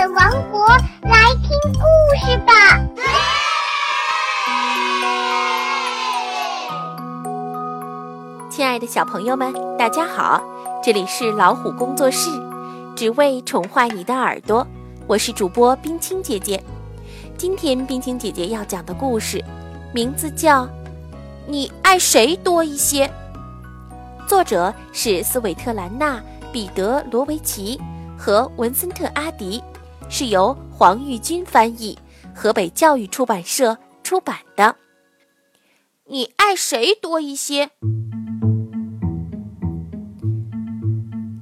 的王国来听故事吧！亲爱的小朋友们，大家好，这里是老虎工作室，只为宠坏你的耳朵。我是主播冰清姐姐。今天冰清姐姐要讲的故事，名字叫《你爱谁多一些》，作者是斯韦特兰娜·彼得罗维奇和文森特·阿迪，是由黄玉军翻译，河北教育出版社出版的。你爱谁多一些？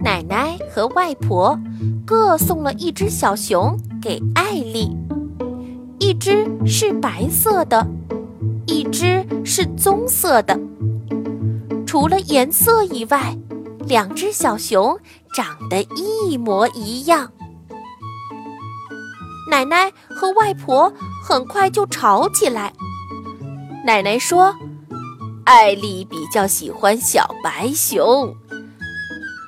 奶奶和外婆各送了一只小熊给艾丽，一只是白色的，一只是棕色的。除了颜色以外，两只小熊长得一模一样。奶奶和外婆很快就吵起来。奶奶说：“艾丽比较喜欢小白熊。”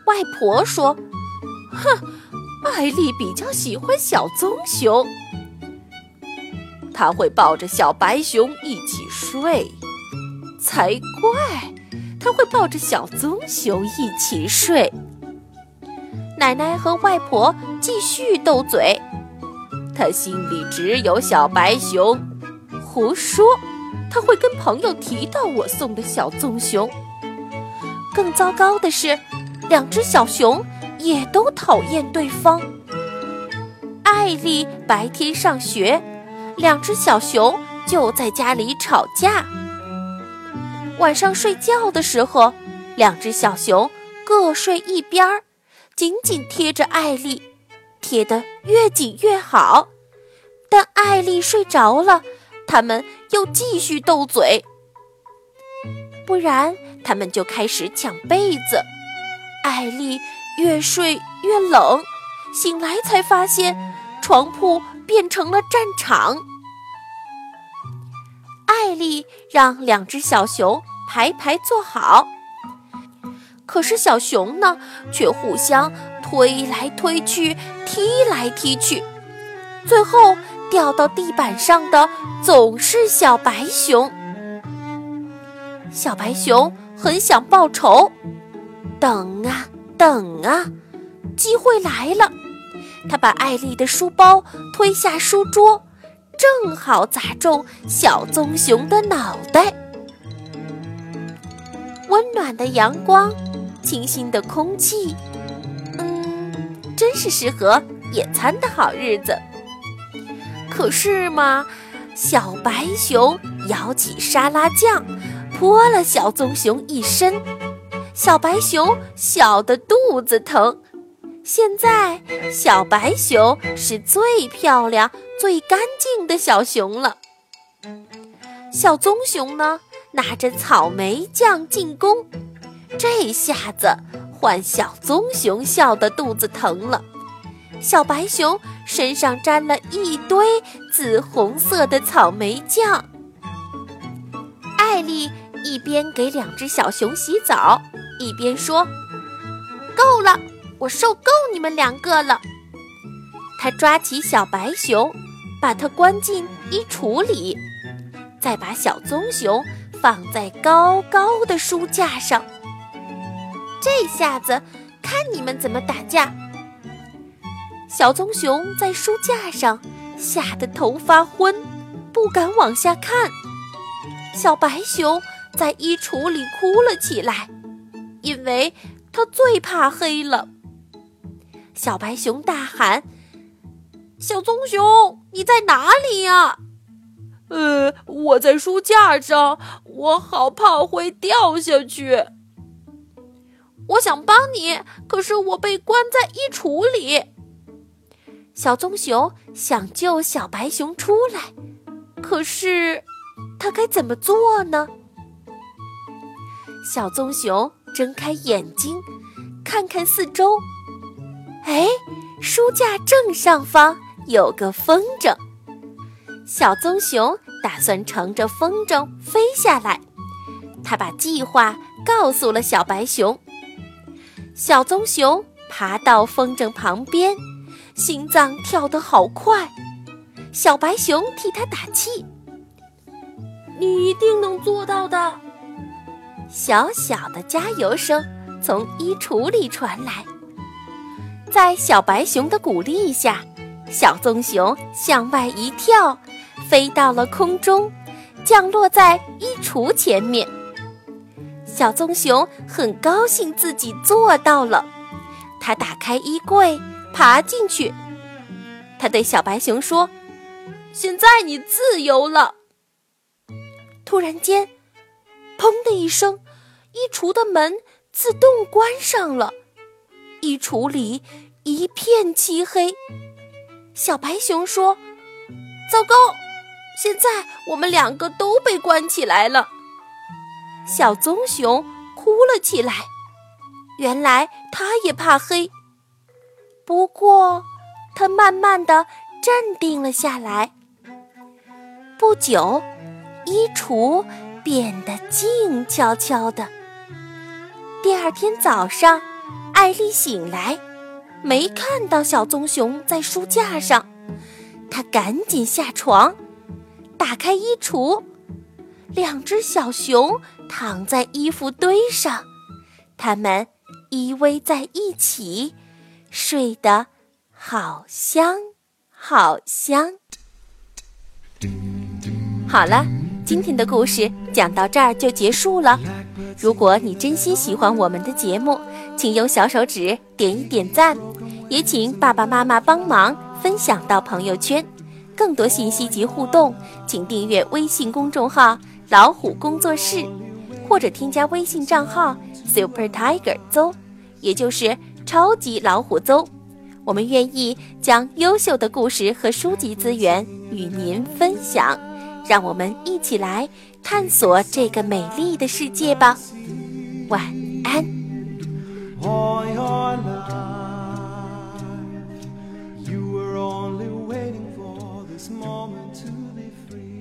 外婆说：“哼，艾丽比较喜欢小棕熊，她会抱着小白熊一起睡，才怪！她会抱着小棕熊一起睡。”奶奶和外婆继续斗嘴，他心里只有小白熊，胡说！他会跟朋友提到我送的小棕熊。更糟糕的是。两只小熊也都讨厌对方。艾丽白天上学，两只小熊就在家里吵架。晚上睡觉的时候，两只小熊各睡一边儿，紧紧贴着艾丽，贴得越紧越好。但艾丽睡着了，他们又继续斗嘴，不然他们就开始抢被子。艾丽越睡越冷，醒来才发现床铺变成了战场。艾丽让两只小熊排排坐好，可是小熊呢，却互相推来推去、踢来踢去，最后掉到地板上的总是小白熊。小白熊很想报仇。等啊等啊，机会来了！他把艾丽的书包推下书桌，正好砸中小棕熊的脑袋。温暖的阳光，清新的空气，真是适合野餐的好日子。可是嘛，小白熊舀起沙拉酱，泼了小棕熊一身。小白熊小的肚子疼，现在小白熊是最漂亮、最干净的小熊了。小棕熊呢，拿着草莓酱进攻，这下子换小棕熊笑得肚子疼了。小白熊身上沾了一堆紫红色的草莓酱。艾丽一边给两只小熊洗澡。一边说：“够了，我受够你们两个了。”他抓起小白熊，把它关进衣橱里，再把小棕熊放在高高的书架上。这下子，看你们怎么打架！小棕熊在书架上吓得头发昏，不敢往下看。小白熊在衣橱里哭了起来。因为他最怕黑了，小白熊大喊：“小棕熊，你在哪里呀？”“呃，我在书架上，我好怕会掉下去。”“我想帮你，可是我被关在衣橱里。”小棕熊想救小白熊出来，可是他该怎么做呢？小棕熊。睁开眼睛，看看四周。哎，书架正上方有个风筝。小棕熊打算乘着风筝飞下来。他把计划告诉了小白熊。小棕熊爬到风筝旁边，心脏跳得好快。小白熊替他打气：“你一定能做到的。”小小的加油声从衣橱里传来。在小白熊的鼓励下，小棕熊向外一跳，飞到了空中，降落在衣橱前面。小棕熊很高兴自己做到了，他打开衣柜，爬进去。他对小白熊说：“现在你自由了。”突然间，砰的一声，衣橱的门自动关上了。衣橱里一片漆黑，小白熊说：“糟糕，现在我们两个都被关起来了。”小棕熊哭了起来，原来它也怕黑。不过，它慢慢的镇定了下来。不久，衣橱变得静悄悄的。第二天早上。艾丽醒来，没看到小棕熊在书架上，她赶紧下床，打开衣橱，两只小熊躺在衣服堆上，它们依偎在一起，睡得好香好香。好了，今天的故事讲到这儿就结束了。如果你真心喜欢我们的节目，请用小手指点一点赞，也请爸爸妈妈帮忙分享到朋友圈。更多信息及互动，请订阅微信公众号“老虎工作室”，或者添加微信账号 super tiger 邹也就是超级老虎邹。我们愿意将优秀的故事和书籍资源与您分享让我们一起来探索这个美丽的世界吧。晚安。You are only waiting for this moment to be free.